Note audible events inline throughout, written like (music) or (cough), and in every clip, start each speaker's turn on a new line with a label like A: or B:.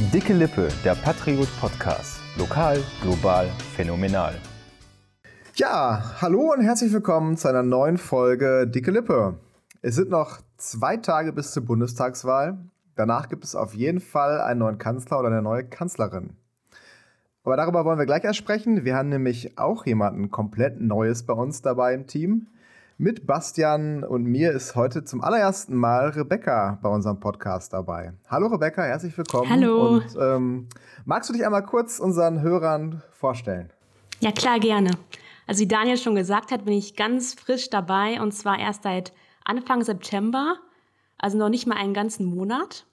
A: Dicke Lippe, der Patriot Podcast. Lokal, global, phänomenal.
B: Ja, hallo und herzlich willkommen zu einer neuen Folge Dicke Lippe. Es sind noch zwei Tage bis zur Bundestagswahl. Danach gibt es auf jeden Fall einen neuen Kanzler oder eine neue Kanzlerin. Aber darüber wollen wir gleich erst sprechen. Wir haben nämlich auch jemanden komplett Neues bei uns dabei im Team. Mit Bastian und mir ist heute zum allerersten Mal Rebecca bei unserem Podcast dabei. Hallo Rebecca, herzlich willkommen.
C: Hallo.
B: Und ähm, magst du dich einmal kurz unseren Hörern vorstellen?
C: Ja, klar, gerne. Also wie Daniel schon gesagt hat, bin ich ganz frisch dabei und zwar erst seit Anfang September, also noch nicht mal einen ganzen Monat.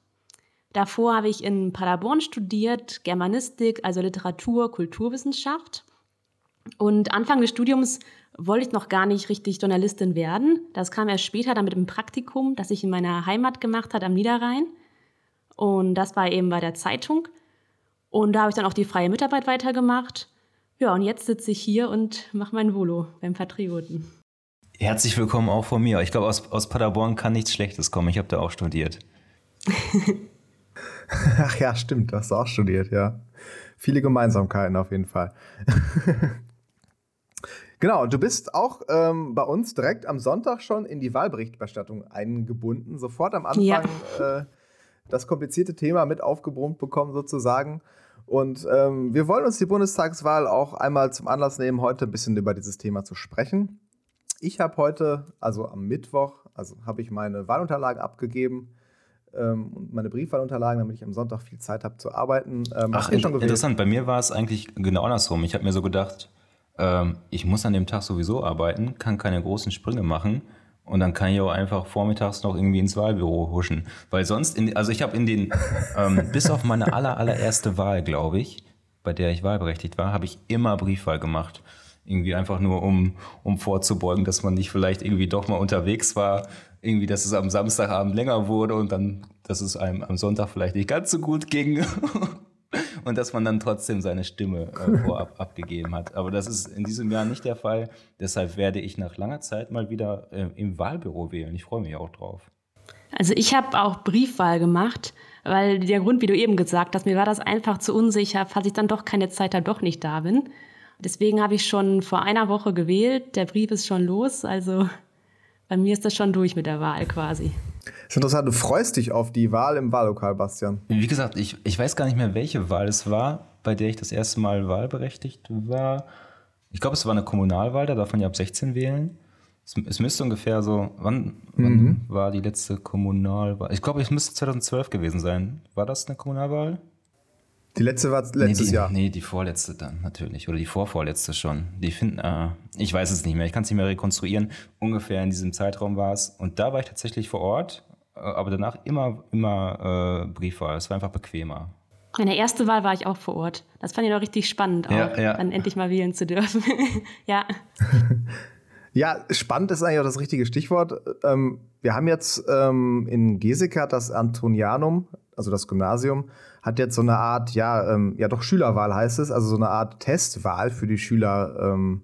C: Davor habe ich in Paderborn studiert, Germanistik, also Literatur, Kulturwissenschaft. Und Anfang des Studiums wollte ich noch gar nicht richtig Journalistin werden. Das kam erst später dann mit dem Praktikum, das ich in meiner Heimat gemacht hat am Niederrhein. Und das war eben bei der Zeitung. Und da habe ich dann auch die freie Mitarbeit weitergemacht. Ja, und jetzt sitze ich hier und mache mein Volo beim Patrioten.
A: Herzlich willkommen auch von mir. Ich glaube, aus, aus Paderborn kann nichts Schlechtes kommen. Ich habe da auch studiert. (laughs)
B: Ach ja, stimmt, du hast auch studiert, ja. Viele Gemeinsamkeiten auf jeden Fall. (laughs) Genau, du bist auch ähm, bei uns direkt am Sonntag schon in die Wahlberichterstattung eingebunden. Sofort am Anfang ja. äh, das komplizierte Thema mit aufgebrummt bekommen, sozusagen. Und ähm, wir wollen uns die Bundestagswahl auch einmal zum Anlass nehmen, heute ein bisschen über dieses Thema zu sprechen. Ich habe heute, also am Mittwoch, also habe ich meine Wahlunterlagen abgegeben ähm, und meine Briefwahlunterlagen, damit ich am Sonntag viel Zeit habe zu arbeiten.
A: Ähm, Ach, in interessant. Bei mir war es eigentlich genau andersrum. Ich habe mir so gedacht, ähm, ich muss an dem Tag sowieso arbeiten, kann keine großen Sprünge machen. Und dann kann ich auch einfach vormittags noch irgendwie ins Wahlbüro huschen. Weil sonst, in, also ich habe in den, ähm, (laughs) bis auf meine aller, allererste Wahl, glaube ich, bei der ich wahlberechtigt war, habe ich immer Briefwahl gemacht. Irgendwie einfach nur, um, um vorzubeugen, dass man nicht vielleicht irgendwie doch mal unterwegs war. Irgendwie, dass es am Samstagabend länger wurde und dann, dass es einem am Sonntag vielleicht nicht ganz so gut ging. (laughs) (laughs) und dass man dann trotzdem seine Stimme äh, vorab (laughs) abgegeben hat. Aber das ist in diesem Jahr nicht der Fall. Deshalb werde ich nach langer Zeit mal wieder äh, im Wahlbüro wählen. Ich freue mich auch drauf.
C: Also ich habe auch Briefwahl gemacht, weil der Grund, wie du eben gesagt hast, mir war das einfach zu unsicher, falls ich dann doch keine Zeit habe, doch nicht da bin. Deswegen habe ich schon vor einer Woche gewählt. Der Brief ist schon los, also bei mir ist das schon durch mit der Wahl quasi.
B: Ist interessant, du freust dich auf die Wahl im Wahllokal, Bastian.
A: Wie gesagt, ich, ich weiß gar nicht mehr, welche Wahl es war, bei der ich das erste Mal wahlberechtigt war. Ich glaube, es war eine Kommunalwahl, da darf man ja ab 16 wählen. Es, es müsste ungefähr so, wann, wann mhm. war die letzte Kommunalwahl? Ich glaube, es müsste 2012 gewesen sein. War das eine Kommunalwahl?
B: Die letzte war letztes
A: nee, die,
B: Jahr.
A: Nee, die vorletzte dann natürlich. Oder die vorvorletzte schon. Die finden, äh, ich weiß es nicht mehr. Ich kann es nicht mehr rekonstruieren. Ungefähr in diesem Zeitraum war es. Und da war ich tatsächlich vor Ort. Äh, aber danach immer, immer äh, Briefwahl. Es war einfach bequemer.
C: Meine erste Wahl war ich auch vor Ort. Das fand ich auch richtig spannend, auch, ja, ja. dann endlich mal wählen zu dürfen. (laughs) ja. (laughs)
B: Ja, spannend ist eigentlich auch das richtige Stichwort. Ähm, wir haben jetzt ähm, in Geseka das Antonianum, also das Gymnasium, hat jetzt so eine Art, ja, ähm, ja doch Schülerwahl heißt es, also so eine Art Testwahl für die Schüler ähm,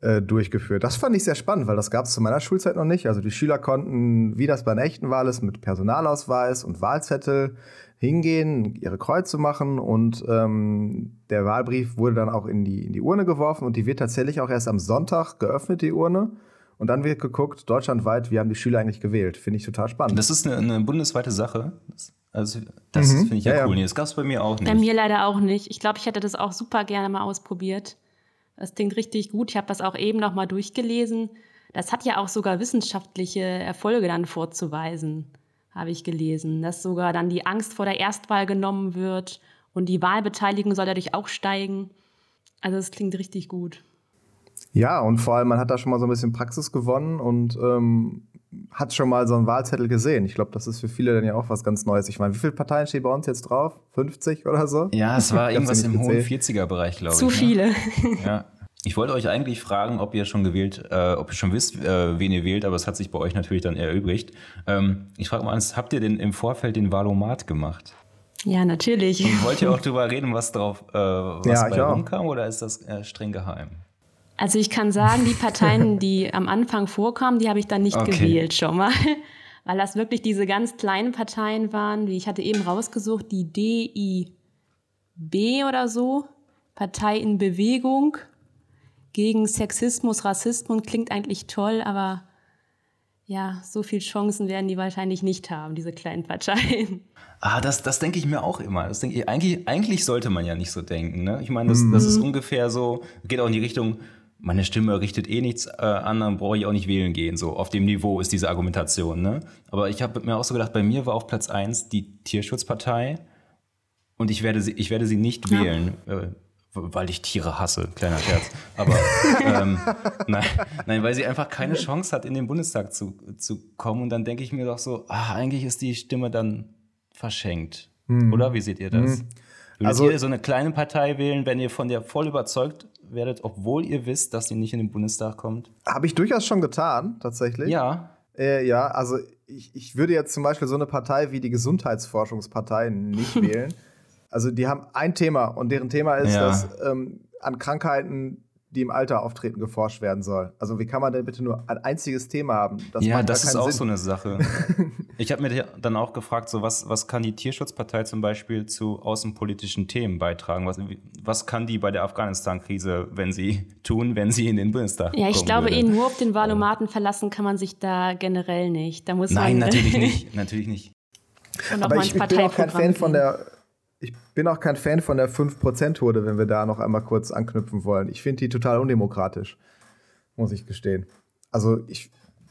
B: äh, durchgeführt. Das fand ich sehr spannend, weil das gab es zu meiner Schulzeit noch nicht. Also die Schüler konnten, wie das bei einer echten Wahl ist, mit Personalausweis und Wahlzettel hingehen, ihre Kreuze machen und ähm, der Wahlbrief wurde dann auch in die, in die Urne geworfen und die wird tatsächlich auch erst am Sonntag geöffnet, die Urne. Und dann wird geguckt, deutschlandweit, wie haben die Schüler eigentlich gewählt. Finde ich total spannend.
A: Das ist eine, eine bundesweite Sache. Das, also, das mhm. finde ich ja, ja cool. Ja. Das gab es bei mir auch nicht.
C: Bei mir leider auch nicht. Ich glaube, ich hätte das auch super gerne mal ausprobiert. Das klingt richtig gut. Ich habe das auch eben noch mal durchgelesen. Das hat ja auch sogar wissenschaftliche Erfolge dann vorzuweisen, habe ich gelesen. Dass sogar dann die Angst vor der Erstwahl genommen wird und die Wahlbeteiligung soll dadurch auch steigen. Also das klingt richtig gut.
B: Ja, und vor allem, man hat da schon mal so ein bisschen Praxis gewonnen und ähm, hat schon mal so einen Wahlzettel gesehen. Ich glaube, das ist für viele dann ja auch was ganz Neues. Ich meine, wie viele Parteien stehen bei uns jetzt drauf? 50 oder so?
A: Ja, es war (laughs) irgendwas im hohen 40er-Bereich, glaube ich.
C: Zu ne? viele. (laughs)
A: Ja. Ich wollte euch eigentlich fragen, ob ihr schon gewählt, äh, ob ihr schon wisst, äh, wen ihr wählt, aber es hat sich bei euch natürlich dann erübrigt. Ähm, ich frage mal eins, habt ihr denn im Vorfeld den Wahlomat gemacht?
C: Ja, natürlich.
A: Und wollt ihr auch darüber reden, was drauf äh, was ja, bei rumkam, oder ist das äh, streng geheim?
C: Also ich kann sagen, die Parteien, (laughs) die am Anfang vorkamen, die habe ich dann nicht okay. gewählt schon mal. (laughs) weil das wirklich diese ganz kleinen Parteien waren, wie ich hatte eben rausgesucht, die DIB oder so, Partei in Bewegung gegen Sexismus, Rassismus, klingt eigentlich toll, aber ja, so viele Chancen werden die wahrscheinlich nicht haben, diese kleinen Parteien. (laughs)
A: Ah, das, das denke ich mir auch immer. Das denke ich, eigentlich, eigentlich sollte man ja nicht so denken. Ne? Ich meine, das, das ist mhm. ungefähr so, geht auch in die Richtung, meine Stimme richtet eh nichts äh, an, dann brauche ich auch nicht wählen gehen. So auf dem Niveau ist diese Argumentation. Ne? Aber ich habe mir auch so gedacht, bei mir war auf Platz 1 die Tierschutzpartei und ich werde sie, ich werde sie nicht ja. wählen. Äh, weil ich Tiere hasse, kleiner Scherz. Aber (laughs) ähm, nein, nein, weil sie einfach keine Chance hat, in den Bundestag zu, zu kommen. Und dann denke ich mir doch so, ah, eigentlich ist die Stimme dann verschenkt. Hm. Oder wie seht ihr das? Hm. Würdet also, ihr so eine kleine Partei wählen, wenn ihr von der voll überzeugt werdet, obwohl ihr wisst, dass sie nicht in den Bundestag kommt?
B: Habe ich durchaus schon getan, tatsächlich.
A: Ja.
B: Äh, ja, also ich, ich würde jetzt zum Beispiel so eine Partei wie die Gesundheitsforschungspartei nicht (laughs) wählen. Also die haben ein Thema und deren Thema ist, ja. dass ähm, an Krankheiten, die im Alter auftreten, geforscht werden soll. Also wie kann man denn bitte nur ein einziges Thema haben?
A: Das ja, das ist auch Sinn. so eine Sache. (laughs) ich habe mir dann auch gefragt, so was, was kann die Tierschutzpartei zum Beispiel zu außenpolitischen Themen beitragen? Was, was kann die bei der Afghanistan-Krise, wenn sie (laughs) tun, wenn sie in den Bundestag
C: Ja, ich glaube, eh nur auf den Valomaten verlassen kann man sich da generell nicht. Da muss
A: Nein, natürlich nicht, (laughs) natürlich nicht.
B: Aber ich, ich bin auch kein Fan von der ich bin auch kein Fan von der 5%-Hürde, wenn wir da noch einmal kurz anknüpfen wollen. Ich finde die total undemokratisch, muss ich gestehen. Also ich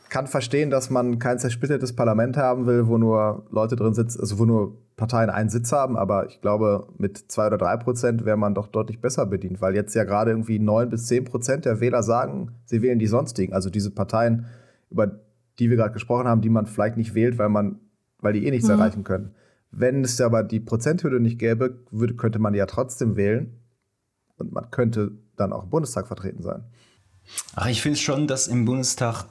B: kann verstehen, dass man kein zersplittertes Parlament haben will, wo nur Leute drin sitzen, also wo nur Parteien einen Sitz haben, aber ich glaube, mit 2 oder 3 Prozent wäre man doch deutlich besser bedient, weil jetzt ja gerade irgendwie 9 bis 10 Prozent der Wähler sagen, sie wählen die sonstigen, also diese Parteien, über die wir gerade gesprochen haben, die man vielleicht nicht wählt, weil man, weil die eh nichts mhm. erreichen können. Wenn es aber die Prozenthürde nicht gäbe, würde, könnte man ja trotzdem wählen und man könnte dann auch im Bundestag vertreten sein.
A: Ach, ich finde schon, dass im Bundestag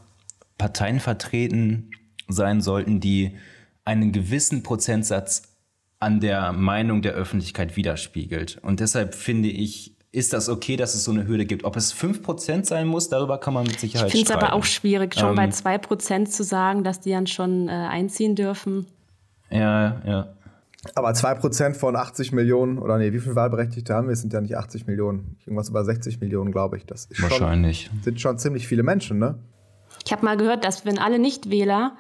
A: Parteien vertreten sein sollten, die einen gewissen Prozentsatz an der Meinung der Öffentlichkeit widerspiegelt. Und deshalb finde ich, ist das okay, dass es so eine Hürde gibt. Ob es 5% sein muss, darüber kann man mit Sicherheit
C: Ich finde es aber auch schwierig, schon ähm, bei 2% zu sagen, dass die dann schon äh, einziehen dürfen.
A: Ja, ja.
B: Aber 2% von 80 Millionen, oder nee, wie viele Wahlberechtigte haben wir? Es sind ja nicht 80 Millionen. Irgendwas über 60 Millionen, glaube ich. Das ist
A: Wahrscheinlich.
B: Schon, sind schon ziemlich viele Menschen, ne?
C: Ich habe mal gehört, dass wenn alle Nichtwähler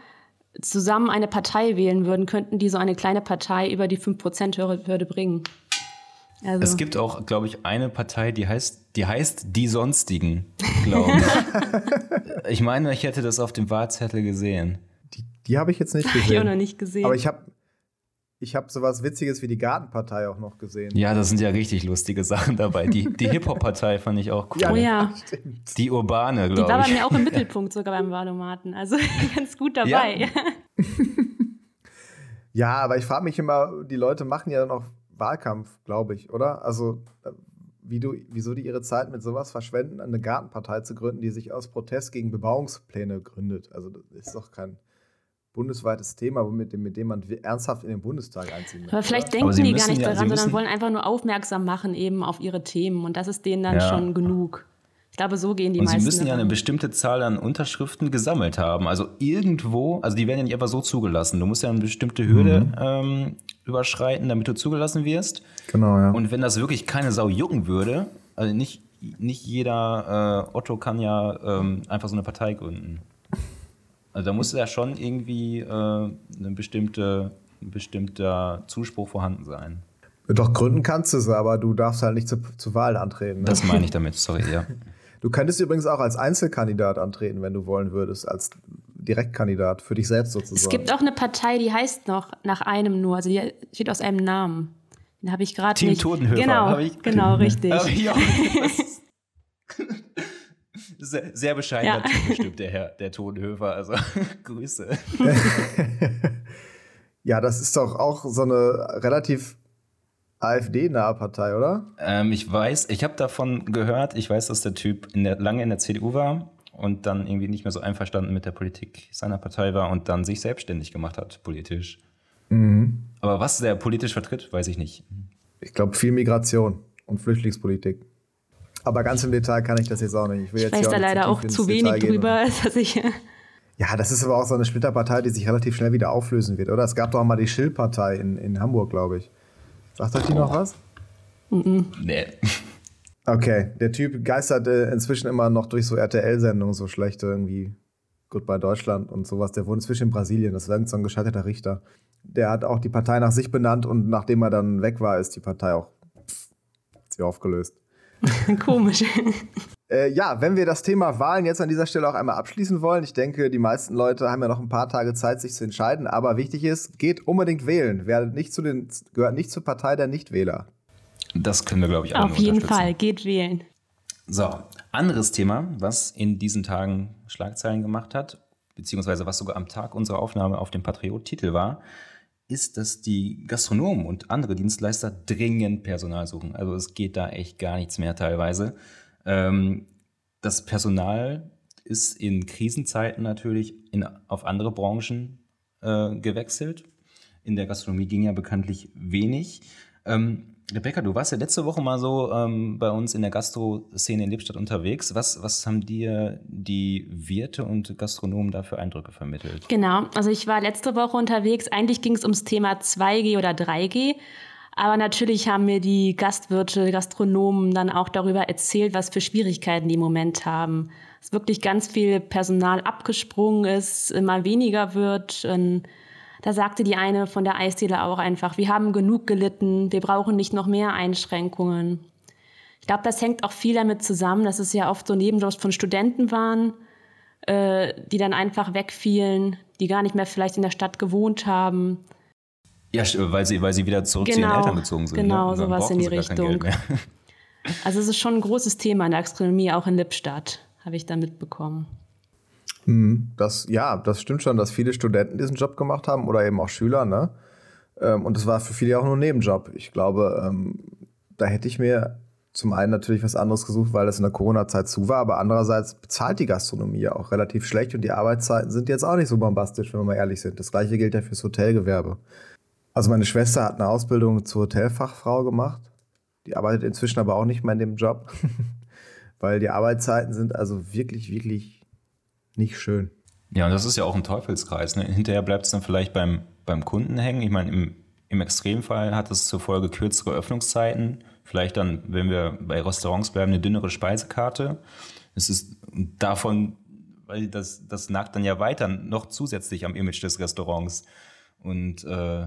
C: zusammen eine Partei wählen würden, könnten die so eine kleine Partei über die 5%-Hürde bringen.
A: Also. Es gibt auch, glaube ich, eine Partei, die heißt, die heißt Die Sonstigen, glaube ich. (laughs) ich meine, ich hätte das auf dem Wahlzettel gesehen.
B: Die, habe ich jetzt nicht (laughs) gesehen.
C: ich auch noch nicht gesehen.
B: Aber ich habe ich habe sowas Witziges wie die Gartenpartei auch noch gesehen.
A: Ja, das sind ja richtig lustige Sachen dabei. Die, die (laughs) Hip-Hop-Partei fand ich auch cool.
C: Ja, oh ja. (laughs)
A: Die urbane, glaube ich. Die
C: war bei mir auch im Mittelpunkt sogar beim Wahlomaten. Also ganz gut dabei.
B: Ja, ja aber ich frage mich immer, die Leute machen ja noch Wahlkampf, glaube ich, oder? Also, äh, wie du, wieso die ihre Zeit mit sowas verschwenden, eine Gartenpartei zu gründen, die sich aus Protest gegen Bebauungspläne gründet. Also, das ist doch kein bundesweites Thema, mit dem, mit dem man ernsthaft in den Bundestag einziehen
C: möchte. Aber vielleicht denken die gar nicht ja, daran, sondern wollen einfach nur aufmerksam machen eben auf ihre Themen und das ist denen dann ja. schon genug. Ich glaube, so gehen die
A: und
C: meisten.
A: Sie müssen ja eine bestimmte Zahl an Unterschriften gesammelt haben. Also irgendwo, also die werden ja nicht einfach so zugelassen. Du musst ja eine bestimmte Hürde mhm. ähm, überschreiten, damit du zugelassen wirst.
B: Genau, ja.
A: Und wenn das wirklich keine Sau jucken würde, also nicht, nicht jeder äh, Otto kann ja ähm, einfach so eine Partei gründen. Also da muss ja schon irgendwie äh, eine bestimmte, ein bestimmter Zuspruch vorhanden sein.
B: Doch gründen kannst du es, aber du darfst halt nicht zu, zur Wahl antreten. Ne?
A: Das meine ich damit, sorry, ja. (laughs)
B: Du könntest übrigens auch als Einzelkandidat antreten, wenn du wollen würdest, als Direktkandidat für dich selbst sozusagen.
C: Es gibt auch eine Partei, die heißt noch nach einem nur, also die steht aus einem Namen. Den habe ich gerade
A: Team
C: nicht.
A: Totenhöfer.
C: Genau, genau, richtig. (laughs)
A: Sehr, sehr bescheidener ja. Typ (laughs) bestimmt, der Herr, der Tonhöfer. Also (laughs) Grüße. (laughs)
B: ja, das ist doch auch so eine relativ AfD-nahe Partei, oder?
A: Ähm, ich weiß, ich habe davon gehört, ich weiß, dass der Typ in der, lange in der CDU war und dann irgendwie nicht mehr so einverstanden mit der Politik seiner Partei war und dann sich selbstständig gemacht hat, politisch. Mhm. Aber was der politisch vertritt, weiß ich nicht.
B: Ich glaube, viel Migration und Flüchtlingspolitik. Aber ganz im Detail kann ich das jetzt auch nicht.
C: Ich, will ich jetzt weiß da leider auch zu wenig drüber, (laughs) dass ich.
B: Ja, das ist aber auch so eine Splitterpartei, die sich relativ schnell wieder auflösen wird, oder? Es gab doch mal die Schill-Partei in, in Hamburg, glaube ich. Sagt euch die noch was?
A: Mhm. Nee.
B: Okay, der Typ geistert äh, inzwischen immer noch durch so RTL-Sendungen, so schlechte irgendwie Goodbye Deutschland und sowas. Der wohnt inzwischen in Brasilien, das ist irgend so ein gescheiterter Richter. Der hat auch die Partei nach sich benannt und nachdem er dann weg war, ist die Partei auch pff, sie aufgelöst. (laughs)
C: Komisch.
B: Äh, ja, wenn wir das Thema Wahlen jetzt an dieser Stelle auch einmal abschließen wollen, ich denke, die meisten Leute haben ja noch ein paar Tage Zeit, sich zu entscheiden, aber wichtig ist, geht unbedingt wählen. Werdet nicht zu den, gehört nicht zur Partei der Nichtwähler.
A: Das können wir, glaube ich,
C: alle Auf jeden Fall, geht wählen.
A: So, anderes Thema, was in diesen Tagen Schlagzeilen gemacht hat, beziehungsweise was sogar am Tag unserer Aufnahme auf dem Patriot-Titel war, ist, dass die Gastronomen und andere Dienstleister dringend Personal suchen. Also es geht da echt gar nichts mehr teilweise. Ähm, das Personal ist in Krisenzeiten natürlich in, auf andere Branchen äh, gewechselt. In der Gastronomie ging ja bekanntlich wenig. Ähm, Rebecca, du warst ja letzte Woche mal so ähm, bei uns in der Gastro-Szene in Lippstadt unterwegs. Was, was haben dir die Wirte und Gastronomen da für Eindrücke vermittelt?
C: Genau, also ich war letzte Woche unterwegs. Eigentlich ging es ums Thema 2G oder 3G. Aber natürlich haben mir die Gastwirte, Gastronomen dann auch darüber erzählt, was für Schwierigkeiten die im Moment haben. Dass wirklich ganz viel Personal abgesprungen ist, immer weniger wird. Und da sagte die eine von der Eisdiele auch einfach, wir haben genug gelitten, wir brauchen nicht noch mehr Einschränkungen. Ich glaube, das hängt auch viel damit zusammen, dass es ja oft so Nebenjobs von Studenten waren, äh, die dann einfach wegfielen, die gar nicht mehr vielleicht in der Stadt gewohnt haben.
A: Ja, weil sie, weil sie wieder zurück genau, zu ihren genau, Eltern gezogen sind.
C: Genau, ne? sowas in die Richtung. Also es ist schon ein großes Thema in der Astronomie, auch in Lippstadt, habe ich da mitbekommen.
B: Das, ja, das stimmt schon, dass viele Studenten diesen Job gemacht haben oder eben auch Schüler, ne? Ähm, und das war für viele auch nur ein Nebenjob. Ich glaube, ähm, da hätte ich mir zum einen natürlich was anderes gesucht, weil das in der Corona-Zeit zu war, aber andererseits bezahlt die Gastronomie ja auch relativ schlecht und die Arbeitszeiten sind jetzt auch nicht so bombastisch, wenn wir mal ehrlich sind. Das gleiche gilt ja fürs Hotelgewerbe. Also meine Schwester hat eine Ausbildung zur Hotelfachfrau gemacht. Die arbeitet inzwischen aber auch nicht mehr in dem Job, (laughs) weil die Arbeitszeiten sind also wirklich, wirklich nicht schön.
A: Ja, und das ist ja auch ein Teufelskreis. Ne? Hinterher bleibt es dann vielleicht beim, beim Kunden hängen. Ich meine, im, im Extremfall hat es zur Folge kürzere Öffnungszeiten. Vielleicht dann, wenn wir bei Restaurants bleiben, eine dünnere Speisekarte. Es ist davon, weil das, das nagt dann ja weiter noch zusätzlich am Image des Restaurants. Und äh,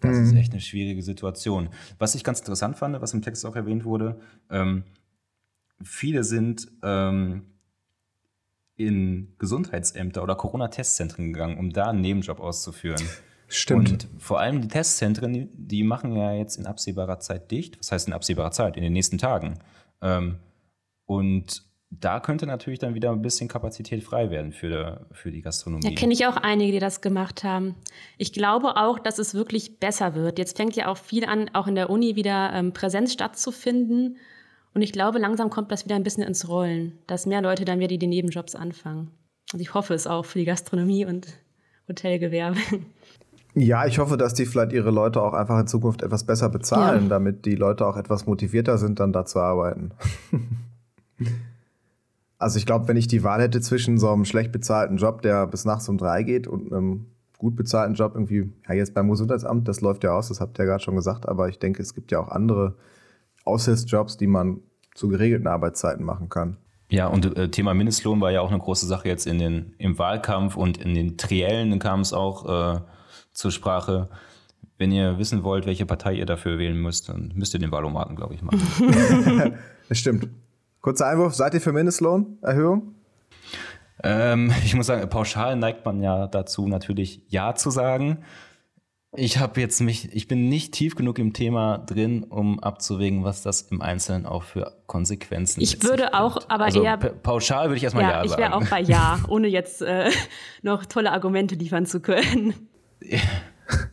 A: das mhm. ist echt eine schwierige Situation. Was ich ganz interessant fand, was im Text auch erwähnt wurde, ähm, viele sind ähm, in Gesundheitsämter oder Corona-Testzentren gegangen, um da einen Nebenjob auszuführen. (laughs)
B: Stimmt.
A: Und vor allem die Testzentren, die machen ja jetzt in absehbarer Zeit dicht. Was heißt in absehbarer Zeit? In den nächsten Tagen. Ähm, und da könnte natürlich dann wieder ein bisschen Kapazität frei werden für, für die Gastronomie.
C: Ja, kenne ich auch einige, die das gemacht haben. Ich glaube auch, dass es wirklich besser wird. Jetzt fängt ja auch viel an, auch in der Uni wieder ähm, Präsenz stattzufinden. Und ich glaube, langsam kommt das wieder ein bisschen ins Rollen, dass mehr Leute dann wieder die Nebenjobs anfangen. Und ich hoffe es auch für die Gastronomie und Hotelgewerbe.
B: Ja, ich hoffe, dass die vielleicht ihre Leute auch einfach in Zukunft etwas besser bezahlen, ja. damit die Leute auch etwas motivierter sind, dann da zu arbeiten. (laughs) also ich glaube, wenn ich die Wahl hätte zwischen so einem schlecht bezahlten Job, der bis nachts um drei geht, und einem gut bezahlten Job irgendwie, ja jetzt beim Gesundheitsamt, das läuft ja aus, das habt ihr ja gerade schon gesagt, aber ich denke, es gibt ja auch andere Aushilfsjobs, die man zu geregelten Arbeitszeiten machen kann.
A: Ja, und äh, Thema Mindestlohn war ja auch eine große Sache jetzt in den, im Wahlkampf und in den Triellen kam es auch äh, zur Sprache. Wenn ihr wissen wollt, welche Partei ihr dafür wählen müsst, dann müsst ihr den Wahlomaten, glaube ich, machen. (laughs)
B: das stimmt. Kurzer Einwurf, seid ihr für Mindestlohnerhöhung?
A: Ähm, ich muss sagen, pauschal neigt man ja dazu, natürlich Ja zu sagen. Ich habe jetzt mich, ich bin nicht tief genug im Thema drin, um abzuwägen, was das im Einzelnen auch für Konsequenzen
C: hat. Ich würde auch, aber also eher.
A: Pauschal würde ich erstmal
C: ja,
A: Ja,
C: sagen.
A: Ich
C: wäre auch bei Ja, (laughs) ohne jetzt äh, noch tolle Argumente liefern zu können.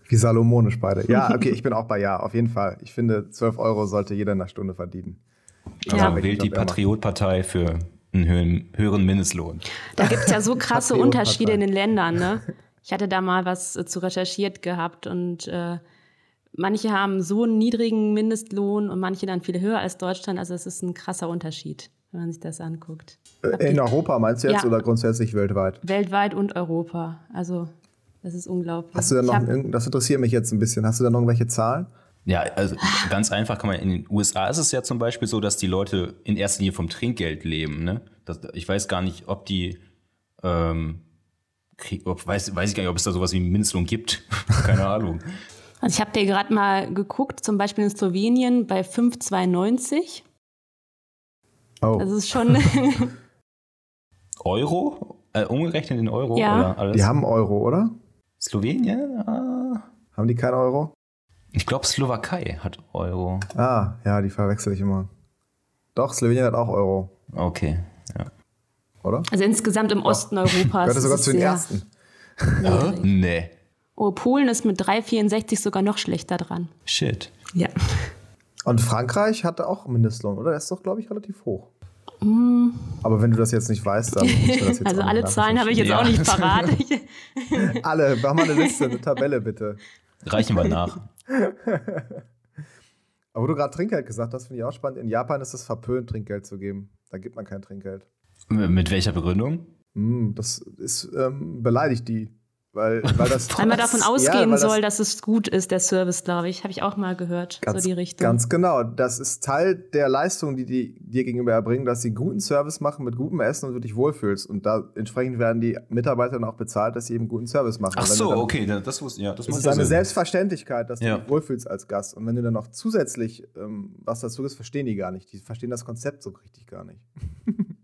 B: Wie salomonisch beide. Ja, okay, ich bin auch bei Ja, auf jeden Fall. Ich finde, 12 Euro sollte jeder in einer Stunde verdienen.
A: Also ja. wählt die Patriotpartei für einen höheren, höheren Mindestlohn.
C: Da gibt es ja so (laughs) krasse Unterschiede in den Ländern, ne? Ich hatte da mal was äh, zu recherchiert gehabt und äh, manche haben so einen niedrigen Mindestlohn und manche dann viel höher als Deutschland. Also es ist ein krasser Unterschied. wenn man sich das anguckt.
B: Äh, in Europa meinst du jetzt ja. oder grundsätzlich weltweit?
C: Weltweit und Europa. Also, das ist unglaublich.
B: Hast du da noch, das interessiert mich jetzt ein bisschen. Hast du da noch irgendwelche Zahlen?
A: Ja, also ganz einfach kann man, in den USA ist es ja zum Beispiel so, dass die Leute in erster Linie vom Trinkgeld leben. Ne? Das, ich weiß gar nicht, ob die, ähm, krieg, ob, weiß, weiß ich gar nicht, ob es da sowas wie einen Mindestlohn gibt. (laughs) Keine Ahnung.
C: Also ich habe dir gerade mal geguckt, zum Beispiel in Slowenien bei 5,92. Oh. Das ist schon. (laughs)
A: Euro? Äh, umgerechnet in Euro?
C: Ja.
B: Oder Die haben Euro, oder?
A: Slowenien? Ah.
B: Haben die kein Euro?
A: Ich glaube, Slowakei hat Euro.
B: Ah, ja, die verwechsel ich immer. Doch, Slowenien hat auch Euro.
A: Okay.
B: Oder?
C: Also insgesamt im Osten Doch. Europas.
B: Gehört sogar zu den ersten.
A: Ja, nee.
C: Oh, Polen ist mit 3,64 sogar noch schlechter dran.
A: Shit.
C: Ja.
B: Und Frankreich hatte auch Mindestlohn, oder? Der ist doch, glaube ich, relativ hoch. Mm. Aber wenn du das jetzt nicht weißt, dann.
C: Das (laughs) also alle Zahlen habe ich jetzt ja. auch nicht parat. (laughs) (laughs)
B: alle, mach mal eine Liste, eine Tabelle bitte.
A: Reichen wir nach.
B: Aber wo du gerade Trinkgeld gesagt hast, finde ich auch spannend. In Japan ist es verpönt, Trinkgeld zu geben. Da gibt man kein Trinkgeld.
A: Mit welcher Begründung?
B: Mm, das ist ähm, beleidigt die. Weil, weil, das (laughs)
C: weil man davon ausgehen ja, soll, das, dass es gut ist, der Service, glaube ich. Habe ich auch mal gehört,
B: ganz,
C: so die Richtung.
B: Ganz genau. Das ist Teil der Leistung, die die dir gegenüber erbringen, dass sie guten Service machen mit gutem Essen und du dich wohlfühlst. Und da entsprechend werden die Mitarbeiter dann auch bezahlt, dass sie eben guten Service machen.
A: Ach so, dann, okay, das wusste ja. Das
B: ist eine Sinn. Selbstverständlichkeit, dass du ja. dich wohlfühlst als Gast. Und wenn du dann noch zusätzlich ähm, was dazu ist, verstehen die gar nicht. Die verstehen das Konzept so richtig gar nicht. (laughs)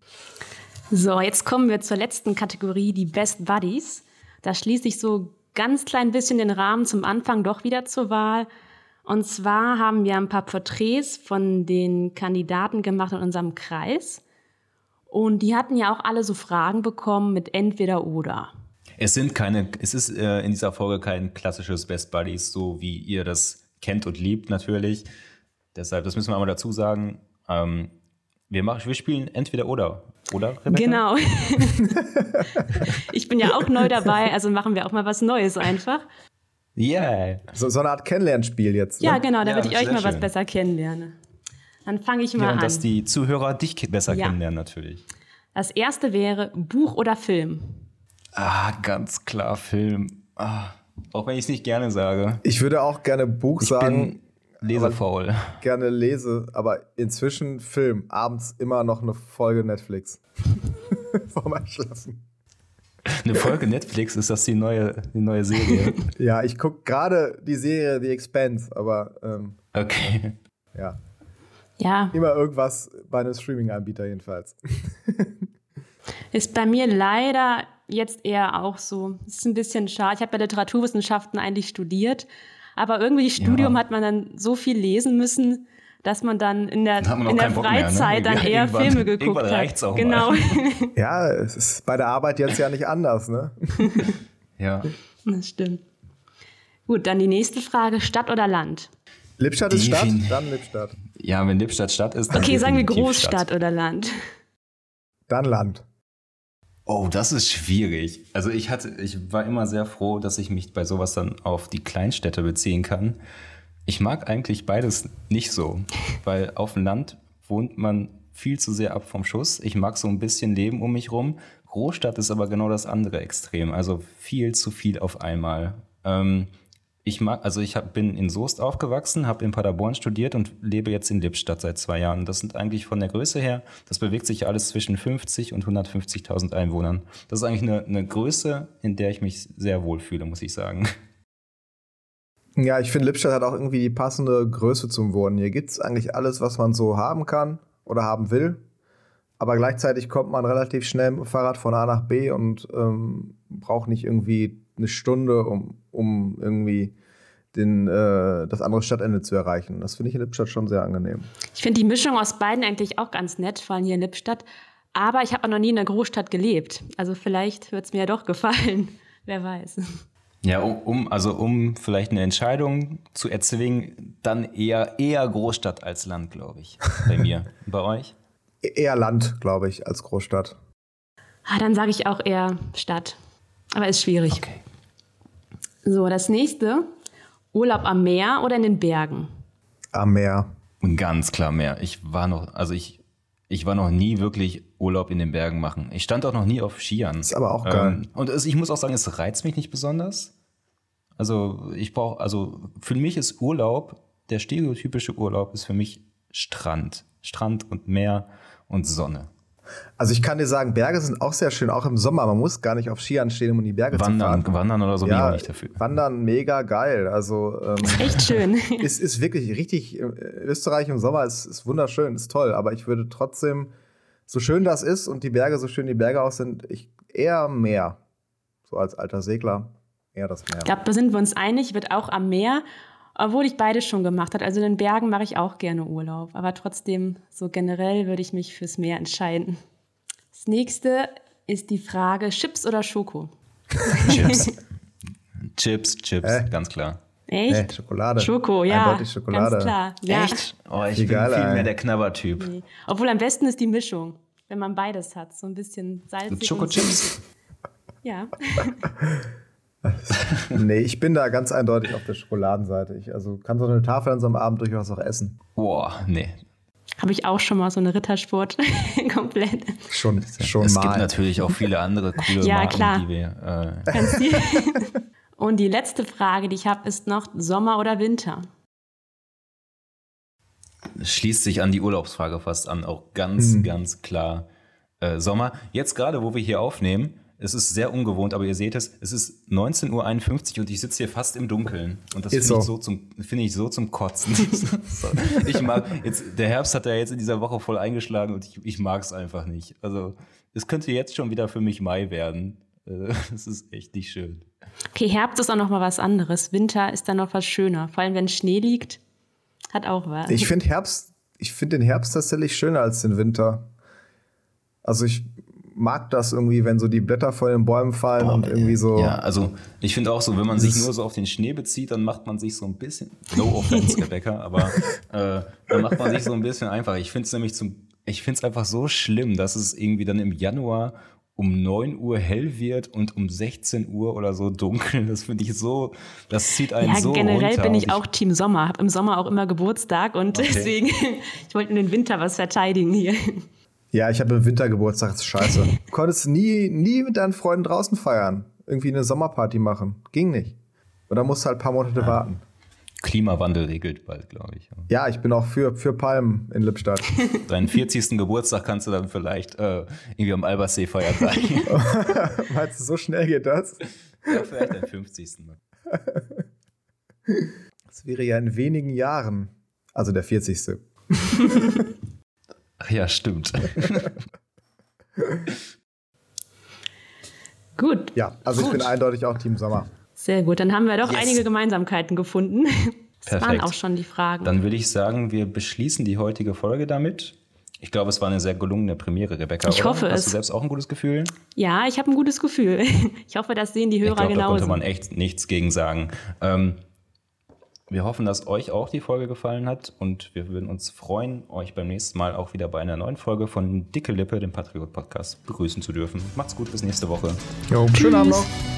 C: so, jetzt kommen wir zur letzten Kategorie, die Best Buddies. Da schließe ich so ganz klein bisschen den Rahmen zum Anfang doch wieder zur Wahl. Und zwar haben wir ein paar Porträts von den Kandidaten gemacht in unserem Kreis. Und die hatten ja auch alle so Fragen bekommen mit entweder oder.
A: Es sind keine, es ist äh, in dieser Folge kein klassisches Best Buddies, so wie ihr das kennt und liebt natürlich. Deshalb, das müssen wir einmal dazu sagen. Ähm, wir, machen, wir spielen entweder oder. Oder, Rebecca?
C: Genau. (laughs) ich bin ja auch neu dabei, also machen wir auch mal was Neues einfach.
A: Yeah.
B: So, so eine Art Kennenlernspiel jetzt.
C: Ne? Ja, genau, damit ja, ich euch mal schön. was besser kennenlerne. Dann fange ich mal ja, und an.
A: dass die Zuhörer dich besser ja. kennenlernen, natürlich.
C: Das erste wäre Buch oder Film?
A: Ah, ganz klar Film. Ah, auch wenn ich es nicht gerne sage.
B: Ich würde auch gerne Buch
A: ich
B: sagen.
A: Lesefaul.
B: Gerne lese, aber inzwischen Film. Abends immer noch eine Folge Netflix. (laughs) Vorm Einschlafen.
A: Eine Folge Netflix, ist das die neue, die neue Serie? (laughs)
B: ja, ich gucke gerade die Serie The Expanse, aber. Ähm,
A: okay.
B: Ja.
C: Ja.
B: Immer irgendwas bei einem Streaming-Anbieter, jedenfalls. (laughs)
C: Ist bei mir leider jetzt eher auch so. Es ist ein bisschen schade. Ich habe ja Literaturwissenschaften eigentlich studiert aber irgendwie Studium ja. hat man dann so viel lesen müssen, dass man dann in der, in der Freizeit mehr, ne? dann eher Filme geguckt hat.
A: Auch
C: genau. (laughs)
B: ja, es ist bei der Arbeit jetzt ja nicht anders, ne? (laughs)
A: ja.
C: Das stimmt. Gut, dann die nächste Frage: Stadt oder Land?
B: Lippstadt ist Stadt, dann Lippstadt.
A: Ja, wenn Lippstadt Stadt ist, dann.
C: Okay, sagen wir Großstadt Stadt. oder Land.
B: Dann Land.
A: Oh, das ist schwierig. Also ich hatte, ich war immer sehr froh, dass ich mich bei sowas dann auf die Kleinstädte beziehen kann. Ich mag eigentlich beides nicht so, weil auf dem Land wohnt man viel zu sehr ab vom Schuss. Ich mag so ein bisschen Leben um mich rum. Großstadt ist aber genau das andere Extrem. Also viel zu viel auf einmal. Ähm, ich mag, also ich hab, bin in Soest aufgewachsen, habe in Paderborn studiert und lebe jetzt in Lippstadt seit zwei Jahren. Das sind eigentlich von der Größe her, das bewegt sich alles zwischen 50 und 150.000 Einwohnern. Das ist eigentlich eine, eine Größe, in der ich mich sehr wohlfühle, muss ich sagen.
B: Ja, ich finde, Lippstadt hat auch irgendwie die passende Größe zum Wohnen. Hier gibt es eigentlich alles, was man so haben kann oder haben will. Aber gleichzeitig kommt man relativ schnell mit dem Fahrrad von A nach B und ähm, braucht nicht irgendwie eine Stunde, um, um irgendwie den, äh, das andere Stadtende zu erreichen. Das finde ich in Lippstadt schon sehr angenehm.
C: Ich finde die Mischung aus beiden eigentlich auch ganz nett, vor allem hier in Lippstadt. Aber ich habe auch noch nie in einer Großstadt gelebt. Also vielleicht wird es mir ja doch gefallen. (laughs) Wer weiß.
A: Ja, um, also um vielleicht eine Entscheidung zu erzwingen, dann eher, eher Großstadt als Land, glaube ich. Bei mir. Bei euch?
B: E-, eher Land, glaube ich, als Großstadt.
C: Ah, dann sage ich auch eher Stadt. Aber ist schwierig.
A: Okay.
C: So, das nächste. Urlaub am Meer oder in den Bergen?
B: Am Meer.
A: Ganz klar Meer. Ich war noch, also ich ich war noch nie wirklich Urlaub in den Bergen machen. Ich stand auch noch nie auf Skiern.
B: Ist aber auch geil.
A: Ähm, und es, ich muss auch sagen, es reizt mich nicht besonders. Also ich brauche, also für mich ist Urlaub, der stereotypische Urlaub ist für mich Strand. Strand und Meer und Sonne.
B: Also ich kann dir sagen, Berge sind auch sehr schön, auch im Sommer. Man muss gar nicht auf Skiern stehen, um in die Berge
A: Wandern,
B: zu fahren.
A: Wandern oder so bin ich
B: Ja,
A: nicht dafür.
B: Wandern mega geil. Also ähm,
C: Echt schön. (laughs)
B: ist, ist wirklich richtig. äh, Österreich im Sommer ist, ist wunderschön, ist toll. Aber ich würde trotzdem, so schön das ist und die Berge, so schön die Berge auch sind, ich eher Meer. So als alter Segler, eher das Meer.
C: Ich glaube, da sind wir uns einig, wird auch am Meer, obwohl ich beides schon gemacht habe. Also in den Bergen mache ich auch gerne Urlaub, aber trotzdem, so generell würde ich mich fürs Meer entscheiden. Das nächste ist die Frage, Chips oder Schoko?
A: Chips. (laughs) Chips, Chips,
B: Hä?
A: ganz klar.
B: Nee,
C: Echt?
B: Schokolade.
C: Schoko, ja.
B: Eindeutig Schokolade.
C: Ganz klar. Ja.
A: Echt? Oh, ich
B: Wie
A: bin viel mehr der Knabbertyp.
C: Nee. Obwohl am besten ist die Mischung, wenn man beides hat. So ein bisschen salzig. Und
A: Schokochips.
C: süß. Ja. (laughs) (laughs) (laughs)
B: Nee, ich bin da ganz eindeutig auf der Schokoladenseite. Ich, also kann so eine Tafel an so einem Abend durchaus auch essen.
A: Boah, nee.
C: Habe ich auch schon mal so eine Rittersport (laughs) komplett.
B: Schon, schon
A: es
B: mal.
A: gibt natürlich auch viele andere coole
C: Ja,
A: Marken,
C: klar.
A: die wir. Äh,
C: Ganz viel. (laughs) Und die letzte Frage, die ich habe, ist noch Sommer oder Winter?
A: schließt sich an die Urlaubsfrage fast an, auch ganz,
B: Mhm.
A: ganz klar äh, Sommer. Jetzt gerade, wo wir hier aufnehmen, es ist sehr ungewohnt, aber ihr seht es, es ist 19.51 Uhr und ich sitze hier fast im Dunkeln. Und das finde ich,
B: so.
A: so zum- finde ich so zum Kotzen. (laughs) So. ich mag, jetzt, der Herbst hat ja jetzt in dieser Woche voll eingeschlagen und ich, ich mag es einfach nicht. Also es könnte jetzt schon wieder für mich Mai werden. Äh, (laughs) Das ist echt nicht schön.
C: Okay, Herbst ist auch noch mal was anderes. Winter ist dann noch was schöner. Vor allem, wenn Schnee liegt, hat auch was.
B: Ich finde Herbst, ich finde den Herbst tatsächlich schöner als den Winter. Also ich mag das irgendwie, wenn so die Blätter von den Bäumen fallen und irgendwie so.
A: Ja, also ich finde auch so, wenn man sich nur so auf den Schnee bezieht, dann macht man sich so ein bisschen, no offense, Rebecca, aber äh, dann macht man sich so ein bisschen einfach. Ich finde es nämlich zum, ich finde es einfach so schlimm, dass es irgendwie dann im Januar um 9 Uhr hell wird und um 16 Uhr oder so dunkel. Das finde ich so, das zieht einen
C: ja,
A: so
C: generell
A: runter.
C: bin ich auch Team Sommer. Habe im Sommer auch immer Geburtstag und
A: Okay.
C: deswegen, (laughs) ich wollte in den Winter was verteidigen hier.
B: Ja, ich habe im Winter Geburtstag, das ist scheiße. Du konntest nie, nie mit deinen Freunden draußen feiern. Irgendwie eine Sommerparty machen. Ging nicht. Oder musst halt ein paar Monate warten.
A: Klimawandel regelt bald, glaube ich.
B: Ja, ich bin auch für, für Palmen in Lippstadt. (laughs)
A: Deinen 40. Geburtstag kannst du dann vielleicht äh, irgendwie am Albersee feiern. (laughs)
B: Meinst du, so schnell geht das?
A: ja, vielleicht deinen 50.
B: Das wäre ja in wenigen Jahren. Also der 40. (laughs)
A: Ach ja, stimmt. (laughs)
C: Gut,
B: Ja, also ich bin eindeutig auch Team Sommer.
C: sehr gut. Dann haben wir doch
A: Yes.
C: einige Gemeinsamkeiten gefunden. (laughs) Das waren
A: Perfekt.
C: auch schon die Fragen.
A: Dann würde ich sagen, wir beschließen die heutige Folge damit. Ich glaube, es war eine sehr gelungene Premiere, Rebecca.
C: Ich
A: oder?
C: hoffe
A: Hast
C: es.
A: du selbst auch ein gutes Gefühl?
C: ja, ich habe ein gutes Gefühl. (laughs) Ich hoffe, das sehen die
A: Ich
C: Hörer
A: glaube, da
C: genauso.
A: konnte man echt nichts gegen sagen. Ähm, wir hoffen, dass euch auch die Folge gefallen hat und wir würden uns freuen, euch beim nächsten Mal auch wieder bei einer neuen Folge von Dicke Lippe, dem Patriot Podcast, begrüßen zu dürfen. Macht's gut, bis nächste Woche.
B: Jo, schönen Abend noch.
C: Tschüss.